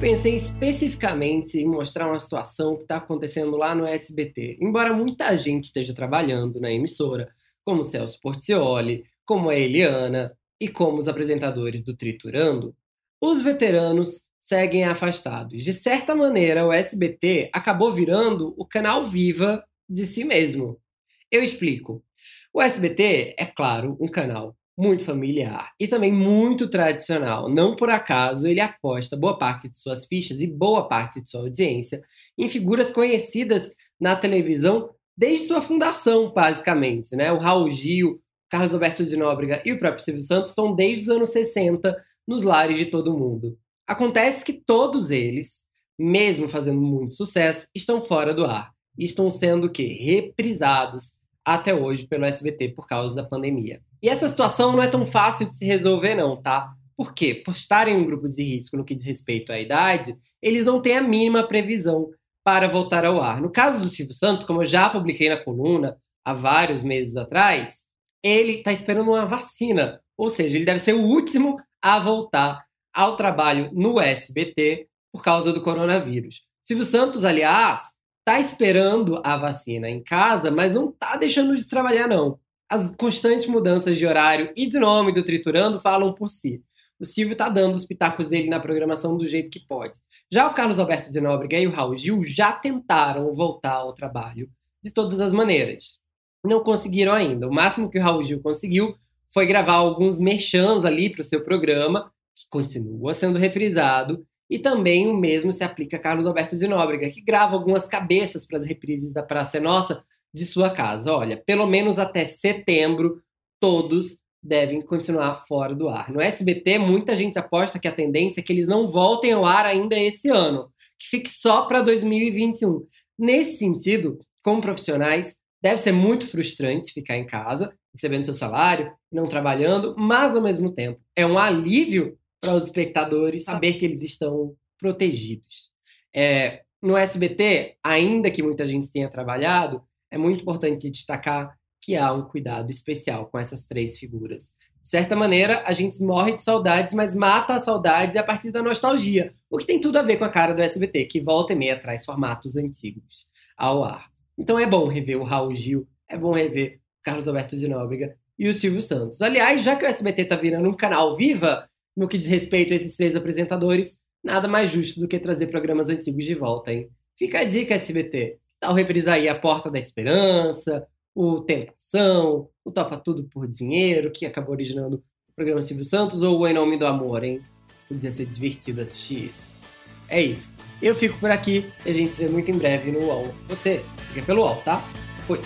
pensei especificamente em mostrar uma situação que está acontecendo lá no SBT. Embora muita gente esteja trabalhando na emissora, como Celso Portioli, como a Eliana e como os apresentadores do Triturando, os veteranos seguem afastados. De certa maneira, o SBT acabou virando o canal Viva de si mesmo. Eu explico. O SBT é, claro, um canal muito familiar e também muito tradicional. Não por acaso ele aposta boa parte de suas fichas e boa parte de sua audiência em figuras conhecidas na televisão desde sua fundação, basicamente. Né? O Raul Gil, Carlos Alberto de Nóbrega e o próprio Silvio Santos estão desde os anos 60 nos lares de todo mundo. Acontece que todos eles, mesmo fazendo muito sucesso, estão fora do ar e estão sendo que reprisados até hoje pelo SBT por causa da pandemia. E essa situação não é tão fácil de se resolver, não, tá? Por quê? Por estarem em um grupo de risco no que diz respeito à idade, eles não têm a mínima previsão para voltar ao ar. No caso do Silvio Santos, como eu já publiquei na coluna há vários meses atrás, ele está esperando uma vacina. Ou seja, ele deve ser o último a voltar ao trabalho no SBT por causa do coronavírus. Silvio Santos, aliás, está esperando a vacina em casa, mas não está deixando de trabalhar, não. As constantes mudanças de horário e de nome do Triturando falam por si. O Silvio está dando os pitacos dele na programação do jeito que pode. Já o Carlos Alberto de Nóbrega e o Raul Gil já tentaram voltar ao trabalho de todas as maneiras. Não conseguiram ainda. O máximo que o Raul Gil conseguiu foi gravar alguns merchans ali para o seu programa, que continua sendo reprisado, e também o mesmo se aplica a Carlos Alberto de Nóbrega, que grava algumas cabeças para as reprises da Praça é Nossa, de sua casa. Olha, pelo menos até setembro, todos devem continuar fora do ar. No SBT, muita gente aposta que a tendência é que eles não voltem ao ar ainda esse ano, que fique só para 2021. Nesse sentido, como profissionais, deve ser muito frustrante ficar em casa, recebendo seu salário, não trabalhando, mas ao mesmo tempo é um alívio para os espectadores saber que eles estão protegidos. É, no SBT, ainda que muita gente tenha trabalhado, é muito importante destacar que há um cuidado especial com essas três figuras. De certa maneira, a gente morre de saudades, mas mata as saudades a partir da nostalgia, o que tem tudo a ver com a cara do SBT, que volta e meia traz formatos antigos ao ar. Então é bom rever o Raul Gil, é bom rever o Carlos Alberto de Nóbrega e o Silvio Santos. Aliás, já que o SBT está virando um canal viva, no que diz respeito a esses três apresentadores, nada mais justo do que trazer programas antigos de volta, hein? Fica a dica, SBT. Tal reprisar aí A Porta da Esperança, o Tentação, o Topa Tudo por Dinheiro, que acabou originando o programa Silvio Santos, ou o Em Nome do Amor, hein? Podia ser divertido assistir isso. É isso. Eu fico por aqui e a gente se vê muito em breve no UOL. Você fica pelo UOL, tá? Fui!